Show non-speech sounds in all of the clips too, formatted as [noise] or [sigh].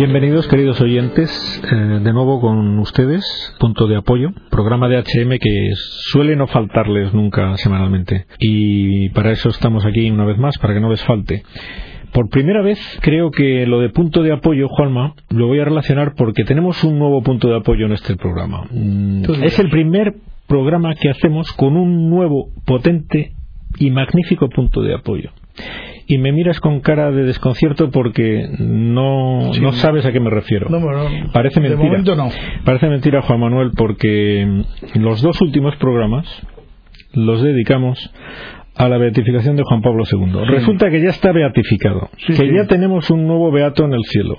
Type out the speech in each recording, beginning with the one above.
Bienvenidos, queridos oyentes, eh, de nuevo con ustedes, Punto de Apoyo, programa de HM que suele no faltarles nunca semanalmente. Y para eso estamos aquí una vez más, para que no les falte. Por primera vez creo que lo de punto de apoyo, Juanma, lo voy a relacionar porque tenemos un nuevo punto de apoyo en este programa. Mm, es el primer programa que hacemos con un nuevo, potente y magnífico punto de apoyo y me miras con cara de desconcierto porque no, no sabes a qué me refiero. No, Parece mentira. De momento no. Parece mentira, Juan Manuel, porque los dos últimos programas los dedicamos a la beatificación de Juan Pablo II. Resulta que ya está beatificado, que ya tenemos un nuevo beato en el cielo.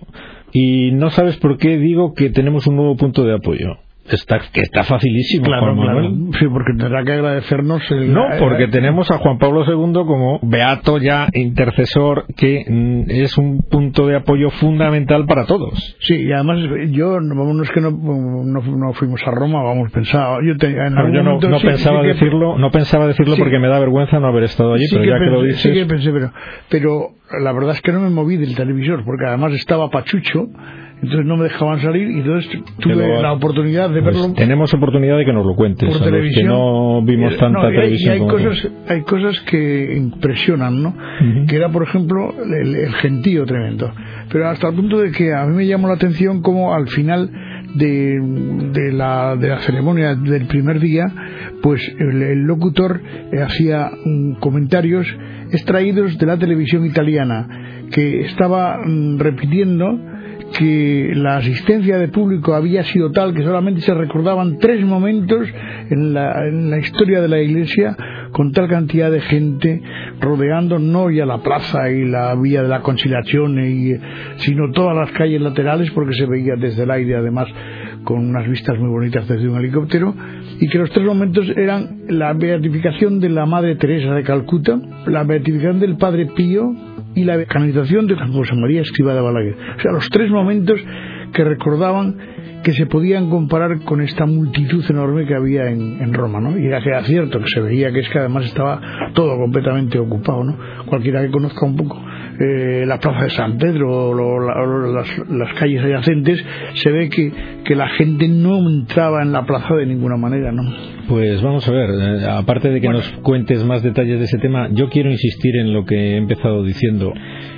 Y no sabes por qué digo que tenemos un nuevo punto de apoyo. Está, que está facilísimo. Claro, claro. Sí, porque tendrá que agradecernos. El, no, porque tenemos a Juan Pablo II como beato ya intercesor, que mm, es un punto de apoyo fundamental para todos. Sí, y además yo, no es que no, no, fuimos a Roma, vamos, pensaba. Yo, yo no, pensaba decirlo, no pensaba decirlo porque me da vergüenza no haber estado allí, pero ya que lo dices. Sí que pensé, pero, pero la verdad es que no me moví del televisor, porque además estaba pachucho entonces no me dejaban salir y entonces tuve la oportunidad de pues verlo. tenemos oportunidad de que nos lo cuentes, por televisión. que no vimos tanta televisión. Y hay, cosas, hay cosas que impresionan, ¿no? Que era, por ejemplo, el, gentío tremendo. Pero hasta el punto de que a mí me llamó la atención como al final de, de, la, de la ceremonia del primer día, pues el, locutor eh, hacía mm, comentarios extraídos de la televisión italiana que estaba mm, repitiendo que la asistencia de público había sido tal que solamente se recordaban tres momentos en la, historia de la iglesia con tal cantidad de gente rodeando no ya la plaza y la vía de la conciliación y, sino todas las calles laterales porque se veía desde el aire además con unas vistas muy bonitas desde un helicóptero y que los tres momentos eran la beatificación de la Madre Teresa de Calcuta, la beatificación del Padre Pío y la canonización de José María Escriba de Balaguer. O sea, los tres momentos que recordaban que se podían comparar con esta multitud enorme que había en, Roma, ¿no? Y era que era cierto, que se veía que es que además estaba todo completamente ocupado, ¿no? Cualquiera que conozca un poco eh, la plaza de San Pedro o, las, calles adyacentes, se ve que, que la gente no entraba en la plaza de ninguna manera, ¿no? Pues vamos a ver, eh, aparte de que nos cuentes más detalles de ese tema, yo quiero insistir en lo que he empezado diciendo.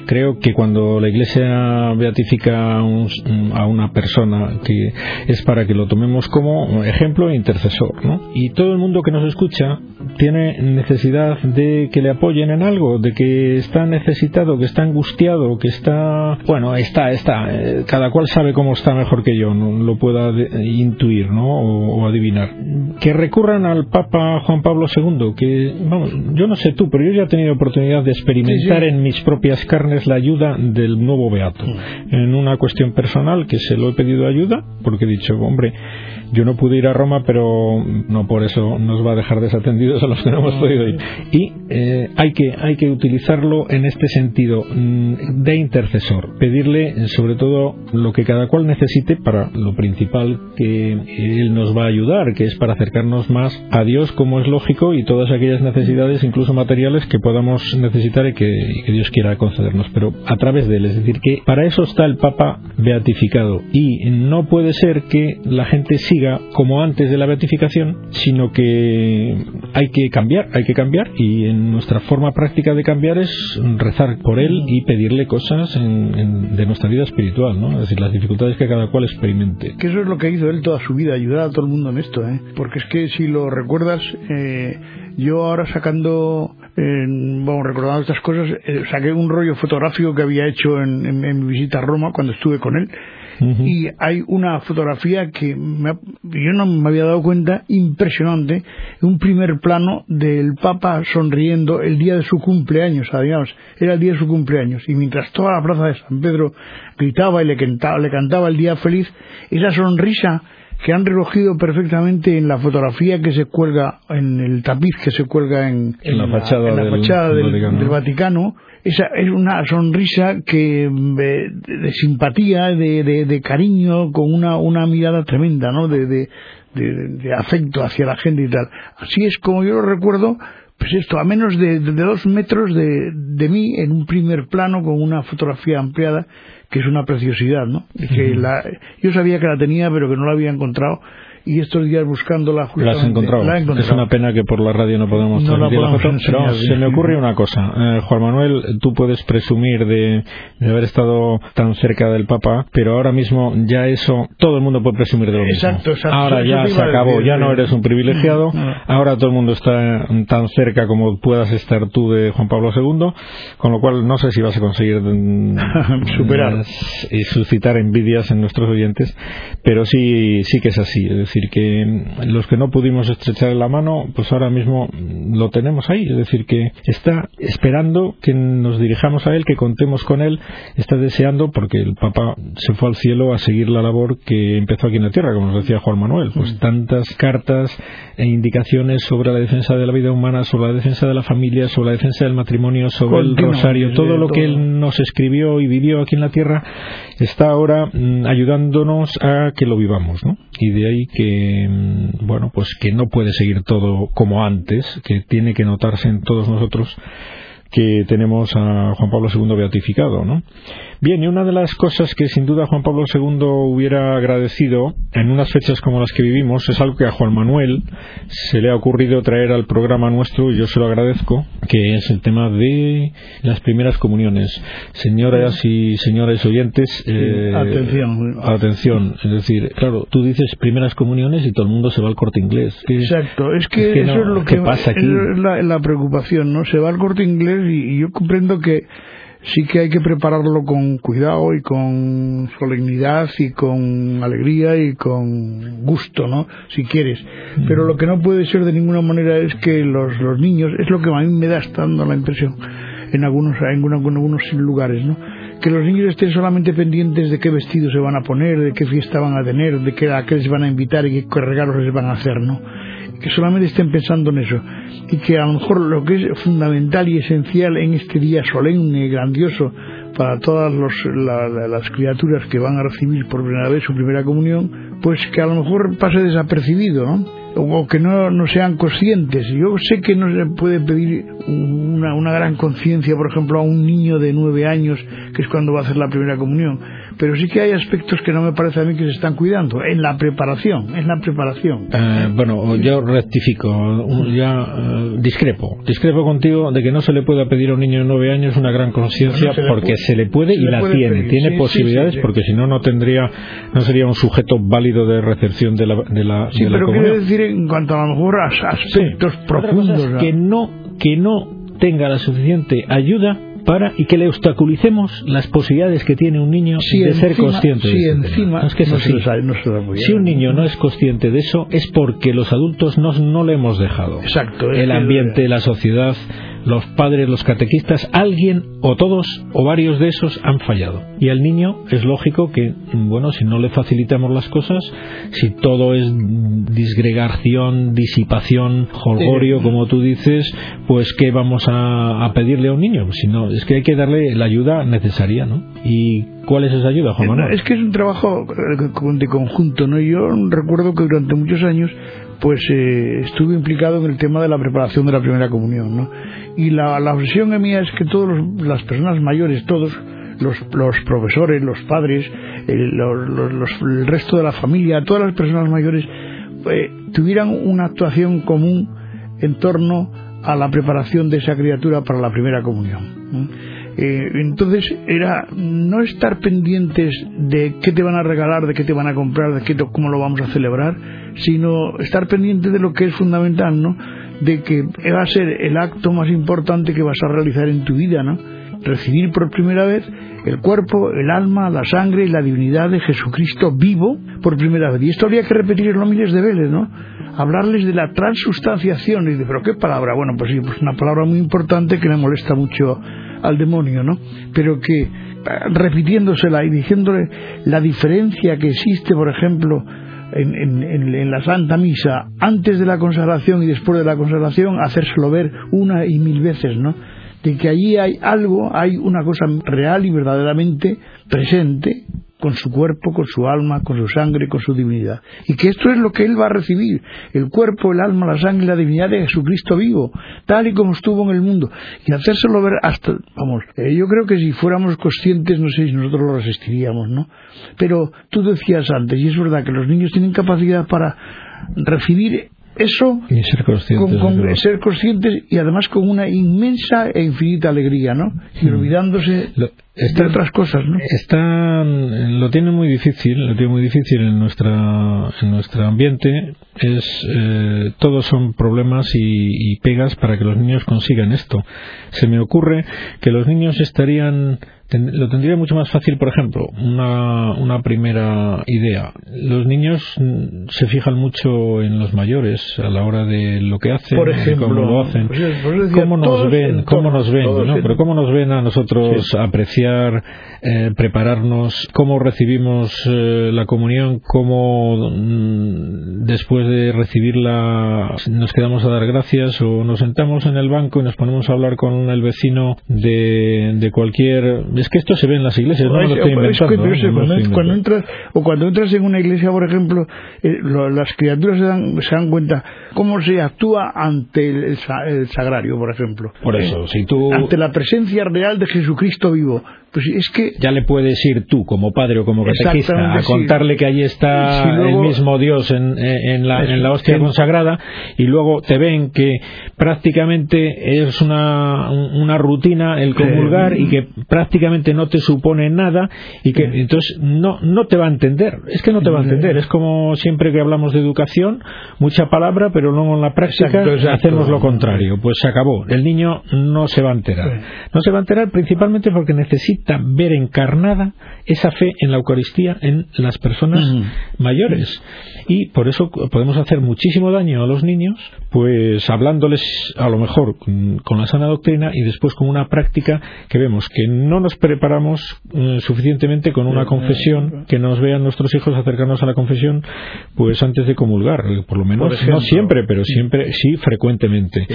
Creo que cuando la Iglesia beatifica a una persona, que es para que lo tomemos como ejemplo e intercesor, ¿no? Y todo el mundo que nos escucha tiene necesidad de que le apoyen en algo, de que está necesitado, que está angustiado, que está, bueno, está, está, eh, cada cual sabe cómo está mejor que yo, no lo pueda intuir, ¿no? O, adivinar. Que recurran al Papa Juan Pablo II, que, vamos, yo no sé tú, pero yo ya he tenido oportunidad de experimentar en mis propias carnes la ayuda del nuevo Beato. Mm. En una cuestión personal que se lo he pedido ayuda, porque he dicho, hombre, yo no pude ir a Roma, pero no por eso nos va a dejar desatendidos a los que no hemos podido ir. Y eh, hay, que, hay que utilizarlo en este sentido mm, de intercesor, pedirle sobre todo lo que cada cual necesite para lo principal que Él nos va a ayudar, que es para acercarnos más a Dios como es lógico y todas aquellas necesidades, incluso materiales, que podamos necesitar y que Dios quiera concedernos, pero a través de Él. Es decir, que para eso está el Papa beatificado y no puede ser que la gente siga como antes de la beatificación, sino que hay que cambiar, hay que cambiar y en nuestra forma práctica de cambiar es rezar por él y pedirle cosas de nuestra vida espiritual, ¿no? Es decir, las dificultades que cada cual experimente. Que eso es lo que hizo él toda su vida, ayudar a todo el mundo en esto, ¿eh? Porque es que si lo recuerdas, eh, yo ahora sacando bueno, recordando estas cosas, eh, saqué un rollo fotográfico que había hecho en, mi visita a Roma cuando estuve con él y hay una fotografía que yo no me había dado cuenta, impresionante, un primer plano del Papa sonriendo el día de su cumpleaños, era el día de su cumpleaños, y mientras toda la plaza de San Pedro gritaba y le cantaba, le cantaba el día feliz, esa sonrisa que han recogido perfectamente en la fotografía que se cuelga, en el tapiz que se cuelga en, la, fachada, del, Vaticano. Esa es una sonrisa que eh, de, simpatía, de, de, cariño, con una, una mirada tremenda, ¿no? De, de, afecto hacia la gente y tal. Así es como yo lo recuerdo, pues esto, a menos de, dos metros de, de, mí, en un primer plano, con una fotografía ampliada, que es una preciosidad, ¿no? que la, yo sabía que la tenía, pero que no la había encontrado y estos días buscándola la has encontrado. La Es una pena que por la radio no podemos no la, foto, pero se me ocurre una cosa. Eh, Juan Manuel, tú puedes presumir de, haber estado tan cerca del Papa, pero ahora mismo ya eso, todo el mundo puede presumir de lo mismo. Exacto, Ahora ya se acabó, ya no eres un privilegiado, ahora todo el mundo está tan cerca como puedas estar tú de Juan Pablo II, con lo cual no sé si vas a conseguir [laughs] superar. y suscitar envidias en nuestros oyentes, pero sí, sí que es así decir, que los que no pudimos estrechar la mano, pues ahora mismo lo tenemos ahí. Es decir, que está esperando que nos dirijamos a él, que contemos con él, está deseando, porque el Papa se fue al cielo a seguir la labor que empezó aquí en la tierra, como nos decía Juan Manuel. Pues mm. tantas cartas e indicaciones sobre la defensa de la vida humana, sobre la defensa de la familia, sobre la defensa del matrimonio, sobre el rosario, todo lo que él nos escribió y vivió aquí en la tierra, está ahora mm, ayudándonos a que lo vivamos, ¿no? Y de ahí que mm, bueno pues que no puede seguir todo como antes que tiene que notarse en todos nosotros que tenemos a Juan Pablo II beatificado, ¿no? Bien, y una de las cosas que sin duda Juan Pablo II hubiera agradecido en unas fechas como las que vivimos es algo que a Juan Manuel se le ha ocurrido traer al programa nuestro y yo se lo agradezco, que es el tema de las primeras comuniones. Señoras y señores oyentes, eh, atención. Atención, es decir, claro, tú dices primeras comuniones y todo el mundo se va al corte inglés. Exacto, es que, eso es lo que pasa aquí. Es la, preocupación, ¿no? Se va al corte inglés y yo comprendo que sí que hay que prepararlo con cuidado y con solemnidad y con alegría y con gusto, ¿no? Si quieres. Mm. Pero lo que no puede ser de ninguna manera es que los, los niños, es lo que a mí me da estando la impresión en algunos, en algunos lugares, ¿no? Que los niños estén solamente pendientes de qué vestido se van a poner, de qué fiesta van a tener, de qué, a qué les van a invitar y qué regalos les van a hacer, ¿no? Que solamente estén pensando en eso y que a lo mejor lo que es fundamental y esencial en este día solemne, grandioso, para todas las criaturas que van a recibir por primera vez su primera comunión, pues que a lo mejor pase desapercibido, ¿no? o que no, no, sean conscientes. Yo sé que no se puede pedir una, una gran conciencia, por ejemplo, a un niño de nueve años, que es cuando va a hacer la primera comunión, pero sí que hay aspectos que no me parece a mí que se están cuidando. En la preparación, en la preparación. Eh, bueno, yo rectifico, ya eh, discrepo, discrepo contigo de que no se le pueda pedir a un niño de nueve años una gran conciencia porque se le puede y la tiene, tiene posibilidades porque si no no tendría, no sería un sujeto válido de recepción de la, de la, sí, pero quiero decir en cuanto a lo mejor a aspectos profundos que no que no tenga la suficiente ayuda para y que le obstaculicemos las posibilidades que tiene un niño de ser consciente si encima es que si un niño no es consciente de eso es porque los adultos no, no le hemos dejado. Exacto el ambiente la sociedad los padres, los catequistas, alguien o todos o varios de esos han fallado. Y al niño es lógico que, bueno, si no le facilitamos las cosas, si todo es disgregación, disipación, jolgorio, como tú dices, pues ¿qué vamos a, pedirle a un niño? Si no, es que hay que darle la ayuda necesaria, ¿no? ¿Y cuál es esa ayuda, Juan Manuel? Es que es un trabajo de conjunto, ¿no? Yo recuerdo que durante muchos años pues eh, estuve implicado en el tema de la preparación de la primera comunión, ¿no? Y la, la obsesión mía es que todas las personas mayores, todos, los, los profesores, los padres, el, los, el resto de la familia, todas las personas mayores, eh, tuvieran una actuación común en torno a la preparación de esa criatura para la primera comunión. Eh, entonces era no estar pendientes de qué te van a regalar, de qué te van a comprar, de qué, cómo lo vamos a celebrar, sino estar pendiente de lo que es fundamental, ¿no? De que va a ser el acto más importante que vas a realizar en tu vida, ¿no? Recibir por primera vez el cuerpo, el alma, la sangre y la divinidad de Jesucristo vivo por primera vez. Y esto habría que repetirlo miles de veces, ¿no? Hablarles de la transustanciación. Y de, ¿pero qué palabra? Bueno, pues sí, pues una palabra muy importante que le molesta mucho al demonio, ¿no? Pero que repitiéndosela y diciéndole la diferencia que existe, por ejemplo, en, la Santa Misa, antes de la consagración y después de la consagración, hacérselo ver una y mil veces, ¿no? De que allí hay algo, hay una cosa real y verdaderamente presente, con su cuerpo, con su alma, con su sangre, con su divinidad. Y que esto es lo que él va a recibir, el cuerpo, el alma, la sangre y la divinidad de Jesucristo vivo, tal y como estuvo en el mundo. Y hacérselo ver hasta, vamos, eh, yo creo que si fuéramos conscientes, no sé si nosotros lo resistiríamos, ¿no? Pero tú decías antes, y es verdad que los niños tienen capacidad para recibir eso y ser conscientes, con, ser conscientes y además con una inmensa e infinita alegría, ¿no? Y mm. olvidándose de otras cosas, ¿no? Está, lo tiene muy difícil, lo tiene muy difícil en nuestra, en nuestro ambiente. Es, eh, todos son problemas y, y pegas para que los niños consigan esto. Se me ocurre que los niños estarían lo tendría mucho más fácil, por ejemplo, una, una primera idea. Los niños mm, se fijan mucho en los mayores a la hora de lo que hacen, por ejemplo, cómo lo hacen, pues cómo nos ven, cómo nos ven, ¿no? Pero cómo nos ven a nosotros apreciar, eh, prepararnos, cómo recibimos eh, la comunión, cómo mm, después de recibirla nos quedamos a dar gracias o nos sentamos en el banco y nos ponemos a hablar con el vecino de, de cualquier es que esto se ve en las iglesias, no, lo estoy inventando. cuando, entras, o cuando entras en una iglesia, por ejemplo, eh, las criaturas se dan, se dan cuenta cómo se actúa ante el, sagrario, por ejemplo. Por eso, si tú... Ante la presencia real de Jesucristo vivo. Pues es que... Ya le puedes ir tú, como padre o como catequista, a contarle que allí está el mismo Dios en, en, la, en la hostia consagrada y luego te ven que prácticamente es una, una rutina el comulgar y que prácticamente no te supone nada y que entonces no, no te va a entender. Es que no te va a entender. Es como siempre que hablamos de educación, mucha palabra, pero luego en la práctica hacemos lo contrario. Pues se acabó. El niño no se va a enterar. No se va a enterar principalmente porque necesita ver encarnada esa fe en la Eucaristía en las personas mayores. Y por eso podemos hacer muchísimo daño a los niños, pues hablándoles a lo mejor con la sana doctrina y después con una práctica que vemos que no nos preparamos eh, suficientemente con una confesión, que nos vean nuestros hijos acercarnos a la confesión, pues antes de comulgar, por lo menos no siempre, pero siempre sí frecuentemente.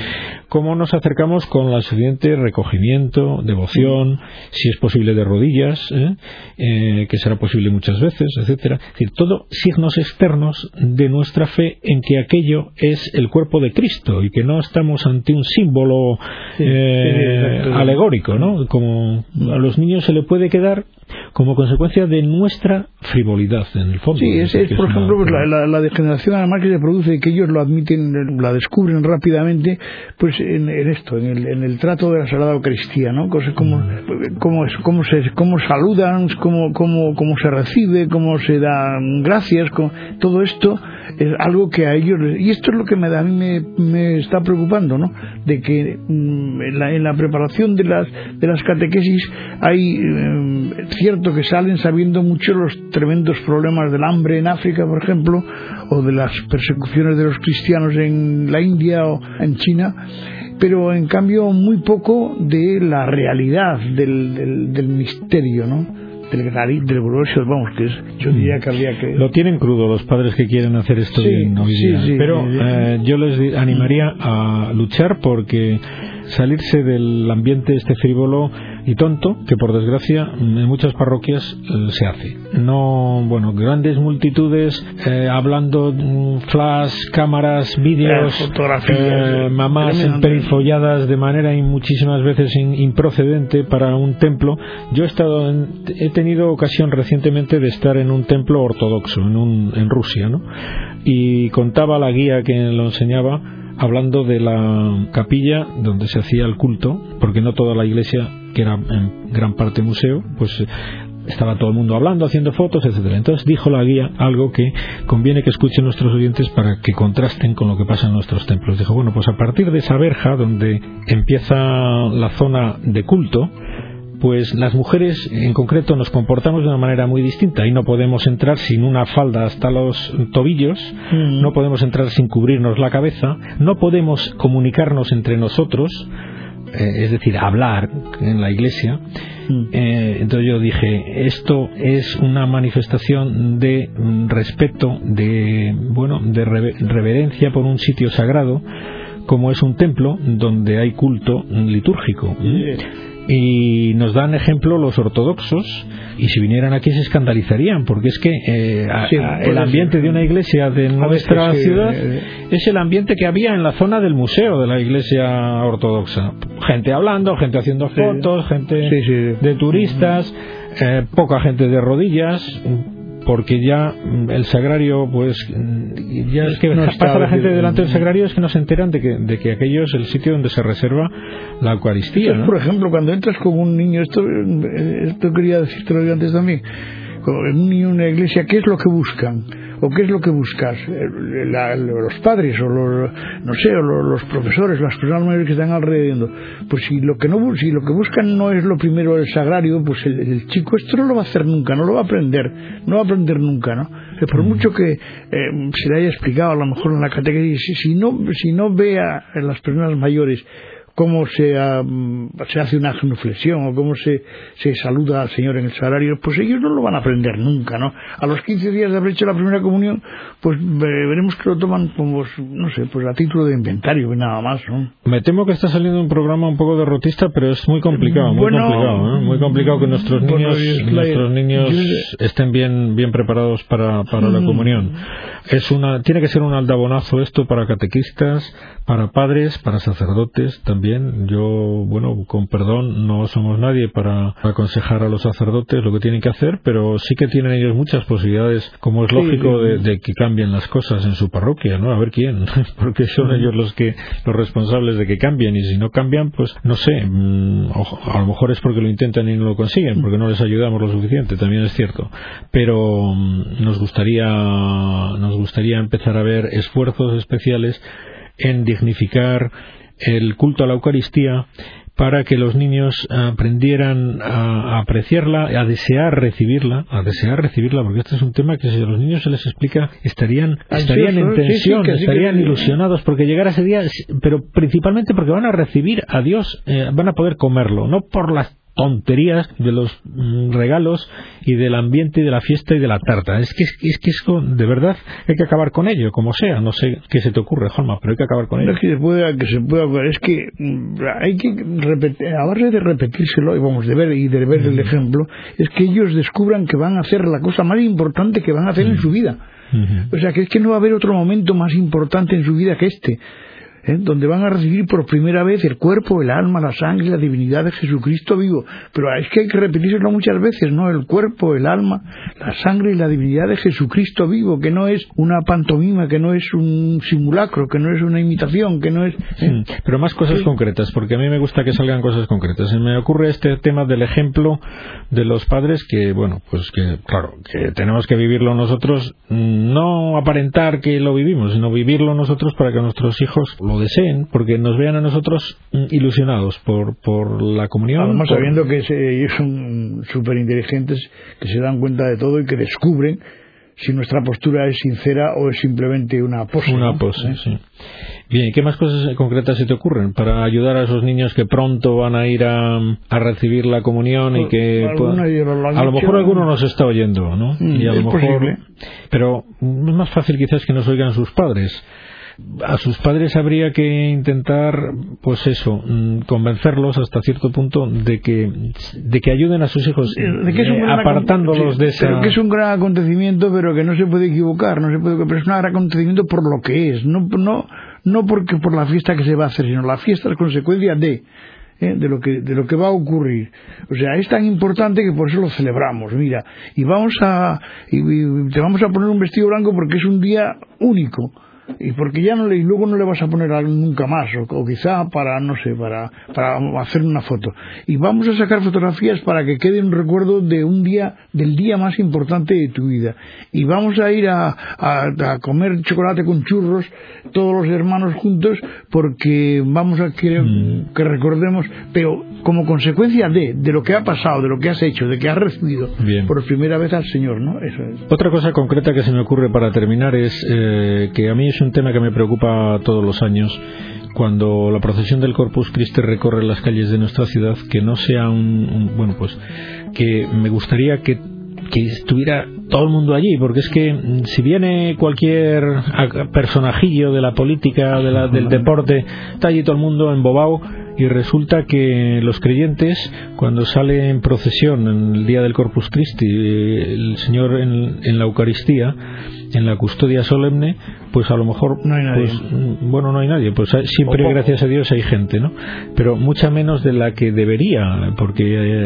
¿Cómo nos acercamos con la suficiente recogimiento, devoción, si es posible de rodillas, ¿eh? Eh, que será posible muchas veces, etcétera. Es decir, todo signos externos de nuestra fe en que aquello es el cuerpo de Cristo y que no estamos ante un símbolo eh, alegórico, ¿no? Como a los niños se le puede quedar como consecuencia de nuestra frivolidad en el fondo. Sí, es, por ejemplo pues la, degeneración además que se produce y que ellos lo admiten, la descubren rápidamente, pues en, esto, en el, en el, trato de la Sagrada Eucaristía, ¿no? Cosas como, cómo, cómo, se, cómo saludan, cómo, cómo, cómo se recibe, cómo se dan gracias, todo esto es algo que a ellos y esto es lo que me a mí me, me está preocupando no de que mm, en, la, en, la, preparación de las de las catequesis hay em, cierto que salen sabiendo mucho los tremendos problemas del hambre en África por ejemplo o de las persecuciones de los cristianos en la India o en China pero en cambio muy poco de la realidad del, del misterio no del del vamos, que es, yo diría que habría que... Lo tienen crudo los padres que quieren hacer esto sí, sí, pero eh, yo les animaría a luchar porque salirse del ambiente este frívolo y tonto que por desgracia en muchas parroquias eh, se hace. No, bueno, grandes multitudes eh, hablando mm, flash, cámaras, vídeos, fotografías, mamás emperifolladas de manera y muchísimas veces improcedente para un templo. Yo he estado he tenido ocasión recientemente de estar en un templo ortodoxo en, un, en Rusia, ¿no? Y contaba la guía que lo enseñaba hablando de la capilla donde se hacía el culto, porque no toda la iglesia, que era en gran parte museo, pues estaba todo el mundo hablando, haciendo fotos, etcétera. Entonces dijo la guía algo que conviene que escuchen nuestros oyentes para que contrasten con lo que pasa en nuestros templos. Dijo, bueno, pues a partir de esa verja donde empieza la zona de culto, pues las mujeres en concreto nos comportamos de una manera muy distinta y no podemos entrar sin una falda hasta los tobillos, mm. no podemos entrar sin cubrirnos la cabeza, no podemos comunicarnos entre nosotros, eh, es decir, hablar en la iglesia. Mm. Eh, entonces yo dije, esto es una manifestación de respeto, de bueno, de reverencia por un sitio sagrado, como es un templo donde hay culto litúrgico. Y nos dan ejemplo los ortodoxos y si vinieran aquí se escandalizarían porque es que eh, el ambiente de una iglesia de nuestra ciudad eh, es el ambiente que había en la zona del museo de la iglesia ortodoxa. Gente hablando gente haciendo fotos gente de turistas eh, poca gente de rodillas porque ya mm, el sagrario, pues, mm, ya es que no pasa la gente delante del sagrario es que no se enteran de que, de que aquello es el sitio donde se reserva la Eucaristía. Por ejemplo, cuando entras con un niño, esto, esto quería decirte antes también, en una iglesia, ¿qué es lo que buscan? o qué es lo que buscas eh, los padres o los no sé o los, profesores las personas mayores que están alrededor pues si lo que no si lo que buscan no es lo primero el sagrario pues el, chico esto no lo va a hacer nunca no lo va a aprender no va a aprender nunca no por mm. mucho que eh, se le haya explicado a lo mejor en la catequesis si no si no vea en las personas mayores cómo se, se hace una genuflexión o cómo se, se, saluda al Señor en el salario, pues ellos no lo van a aprender nunca, ¿no? A los 15 días de haber hecho la primera comunión, pues veremos que lo toman como, no sé, pues a título de inventario y nada más, ¿no? Me temo que está saliendo un programa un poco derrotista, pero es muy complicado, muy complicado, ¿eh? Muy complicado que nuestros niños, nuestros niños estén bien, bien preparados para, para la mm. comunión. Es una, tiene que ser un aldabonazo esto para catequistas, para padres, para sacerdotes también. Yo, bueno, con perdón, no somos nadie para aconsejar a los sacerdotes lo que tienen que hacer, pero sí que tienen ellos muchas posibilidades, como es lógico, de, que cambien las cosas en su parroquia, ¿no? A ver quién, [laughs] porque son ellos los que los responsables de que cambien y si no cambian, pues no sé, mm, a lo mejor es porque lo intentan y no lo consiguen, porque no les ayudamos lo suficiente, también es cierto. Pero mm, nos gustaría nos gustaría empezar a ver esfuerzos especiales en dignificar el culto a la Eucaristía para que los niños aprendieran a apreciarla, a desear recibirla, a desear recibirla, porque este es un tema que si a los niños se les explica estarían, estarían en tensión, estarían ilusionados porque llegará ese día, pero principalmente porque van a recibir a Dios, eh, van a poder comerlo, no por las tonterías de los mm, regalos y del ambiente y de la fiesta y de la tarta. Es que es que eso, de verdad hay que acabar con ello, como sea. No sé qué se te ocurre, Holma, pero hay que acabar con ello. Es que se puede, que se puede, es que mm, hay que repetir, a base de repetírselo y vamos de ver y de ver el ejemplo, es que ellos descubran que van a hacer la cosa más importante que van a hacer en su vida. O sea, que es que no va a haber otro momento más importante en su vida que este. ¿Eh? donde van a recibir por primera vez el cuerpo, el alma, la sangre y la divinidad de Jesucristo vivo. Pero es que hay que repetírselo muchas veces, ¿no? El cuerpo, el alma, la sangre y la divinidad de Jesucristo vivo, que no es una pantomima, que no es un simulacro, que no es una imitación, que no es... ¿eh? pero más cosas concretas, porque a mí me gusta que salgan cosas concretas. Me ocurre este tema del ejemplo de los padres que, bueno, pues que, claro, que tenemos que vivirlo nosotros, no aparentar que lo vivimos, sino vivirlo nosotros para que nuestros hijos lo deseen, porque nos vean a nosotros mm, ilusionados por, por la comunión. Además, sabiendo que ellos son súper inteligentes, que se dan cuenta de todo y que descubren si nuestra postura es sincera o es simplemente una pose. Una pose, ¿Eh? sí. Bien, ¿qué más cosas concretas se te ocurren para ayudar a esos niños que pronto van a ir a, a recibir la comunión y que a lo mejor alguno nos está oyendo, ¿no? Mm, y a lo mejor, pero es más fácil quizás que nos oigan sus padres a sus padres habría que intentar, pues eso, mm, convencerlos hasta cierto punto de que, de que ayuden a sus hijos, de que es un apartándolos de esa. que es un gran acontecimiento, pero que no se puede equivocar, no se puede, pero es un gran acontecimiento por lo que es, no, no, no porque por la fiesta que se va a hacer, sino la fiesta es consecuencia de. ¿eh? de lo que de lo que va a ocurrir o sea es tan importante que por eso lo celebramos mira y vamos a y te vamos a poner un vestido blanco porque es un día único y porque ya no le, y luego no le vas a poner nunca más o, quizá para no sé para, para hacer una foto y vamos a sacar fotografías para que quede un recuerdo de un día del día más importante de tu vida y vamos a ir a, a, comer chocolate con churros todos los hermanos juntos porque vamos a que, mm. que recordemos pero como consecuencia de, de lo que ha pasado de lo que has hecho de que has recibido por primera vez al Señor ¿no? Eso otra cosa concreta que se me ocurre para terminar es eh, que a mí es un tema que me preocupa todos los años cuando la procesión del Corpus Christi recorre las calles de nuestra ciudad, que no sea un, bueno, pues que me gustaría que, que estuviera todo el mundo allí, porque es que mm, si viene cualquier personajillo de la política, de la, del [laughs] deporte, está allí todo el mundo embobado y resulta que los creyentes, cuando sale en procesión en el día del Corpus Christi, el Señor en, la Eucaristía, en la custodia solemne, pues a lo mejor, no hay nadie. Pues, bueno, no hay nadie, pues siempre, gracias a Dios, hay gente, ¿no? Pero mucha menos de la que debería, porque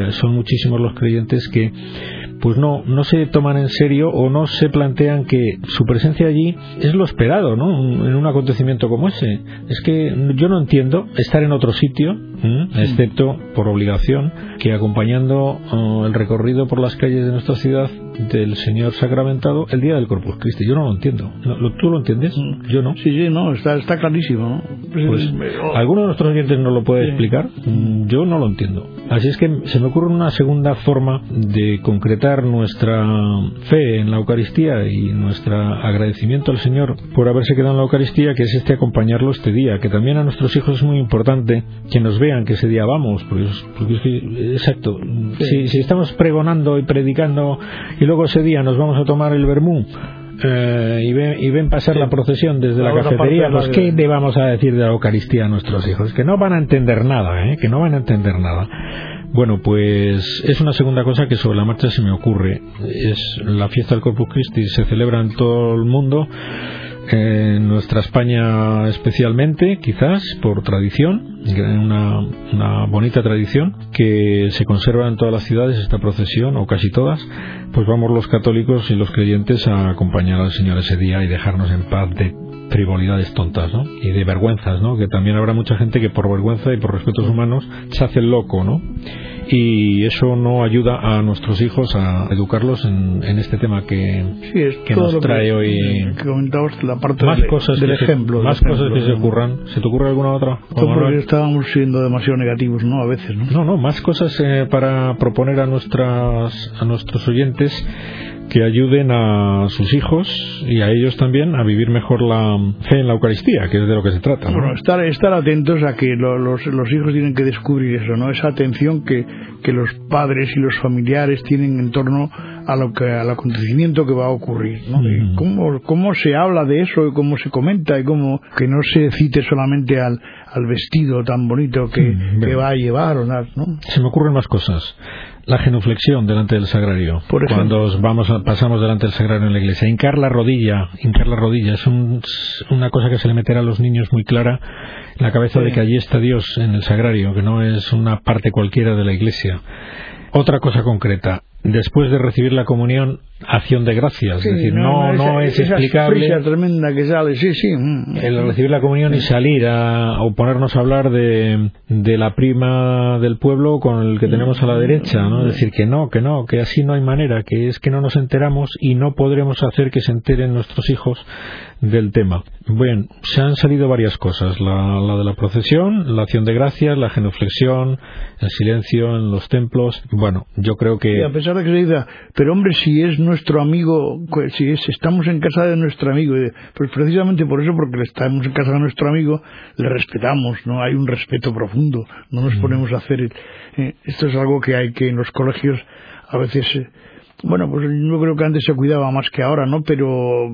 eh, son muchísimos los creyentes que pues no, no se toman en serio o no se plantean que su presencia allí es lo esperado, ¿no? En un acontecimiento como ese. Es que yo no entiendo estar en otro sitio, excepto por obligación, que acompañando oh, el recorrido por las calles de nuestra ciudad del Señor sacramentado el día del Corpus Christi. Yo no lo entiendo. ¿Tú lo entiendes? Yo no. Sí, sí, no, está, está clarísimo. Pues, pues ¿Alguno de nuestros oyentes no lo puede explicar? Mm, yo no lo entiendo. Así es que se me ocurre una segunda forma de concretar nuestra fe en la Eucaristía y nuestro agradecimiento al Señor por haberse quedado en la Eucaristía, que es este acompañarlo este día, que también a nuestros hijos es muy importante que nos vean que ese día vamos, porque, exacto, si, si estamos pregonando y predicando y luego ese día nos vamos a tomar el vermú eh, y, ven, y, ven, pasar la procesión desde la, cafetería, pues ¿qué le vamos a decir de la Eucaristía a nuestros hijos? Que no van a entender nada, ¿eh? que no van a entender nada. Bueno, pues es una segunda cosa que sobre la marcha se me ocurre. Es la fiesta del Corpus Christi, se celebra en todo el mundo en nuestra España especialmente, quizás por tradición, una, una bonita tradición que se conserva en todas las ciudades esta procesión, o casi todas, pues vamos los católicos y los creyentes a acompañar al Señor ese día y dejarnos en paz de frivolidades tontas, ¿no? Y de vergüenzas, ¿no? Que también habrá mucha gente que por vergüenza y por respetos humanos se hace el loco, ¿no? Y eso no ayuda a nuestros hijos a educarlos en, este tema que, que nos trae hoy la parte más del, cosas del ejemplo más cosas que se ocurran ¿se te ocurre alguna otra? porque estábamos siendo demasiado negativos ¿no? a veces ¿no? no, no más cosas eh, para proponer a nuestras a nuestros oyentes que ayuden a sus hijos y a ellos también a vivir mejor la fe en la Eucaristía, que es de lo que se trata. Bueno, estar, estar atentos a que los, los hijos tienen que descubrir eso, ¿no? Esa atención que, que los padres y los familiares tienen en torno a lo que, al acontecimiento que va a ocurrir, ¿no? cómo, cómo se habla de eso y cómo se comenta y cómo que no se cite solamente al, al vestido tan bonito que, que va a llevar o nada, ¿no? Se me ocurren más cosas la genuflexión delante del sagrario. cuando vamos pasamos delante del sagrario en la iglesia. Hincar la rodilla, hincar la rodilla es una cosa que se le meterá a los niños muy clara en la cabeza de que allí está Dios en el sagrario, que no es una parte cualquiera de la iglesia. Otra cosa concreta, después de recibir la comunión, acción de gracias. es decir, no, no, es explicable. tremenda que sale, sí, sí. Mm. El recibir la comunión y salir a, o ponernos a hablar de, de la prima del pueblo con el que tenemos a la derecha, ¿no? Es decir, que no, que no, que así no hay manera, que es que no nos enteramos y no podremos hacer que se enteren nuestros hijos del tema. Bien, se han salido varias cosas. La, la de la procesión, la acción de gracias, la genuflexión, el silencio en los templos. Bueno, yo creo que... a pesar que se diga, pero hombre, si es nuestro amigo, si estamos en casa de nuestro amigo, pues precisamente por eso, porque estamos en casa de nuestro amigo, le respetamos, no hay un respeto profundo, no nos mm. ponemos a hacer. Eh, esto es algo que hay que en los colegios a veces. Eh, bueno, pues yo creo que antes se cuidaba más que ahora, ¿no? Pero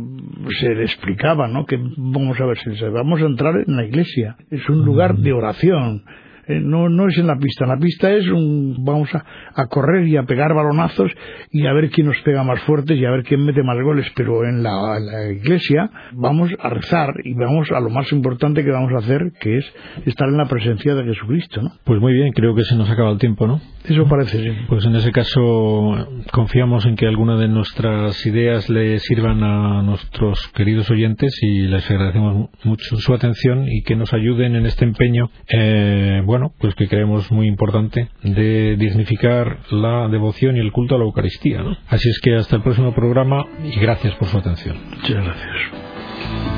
se le explicaba, ¿no? Que vamos a ver, si vamos a entrar en la iglesia, es un lugar de oración, eh, no, no es en la pista. La pista es un, vamos a, a, correr y a pegar balonazos y a ver quién nos pega más fuertes y a ver quién mete más goles. Pero en la, iglesia vamos a rezar y vamos a lo más importante que vamos a hacer, que es estar en la presencia de Jesucristo, ¿no? Pues muy bien, creo que se nos acaba el tiempo, ¿no? Eso parece, sí. Pues en ese caso confiamos en que alguna de nuestras ideas le sirvan a nuestros queridos oyentes y les agradecemos mucho su atención y que nos ayuden en este empeño. Eh, bueno, pues que creemos muy importante de dignificar la devoción y el culto a la Eucaristía. Así es que hasta el próximo programa y gracias por su atención. Muchas gracias.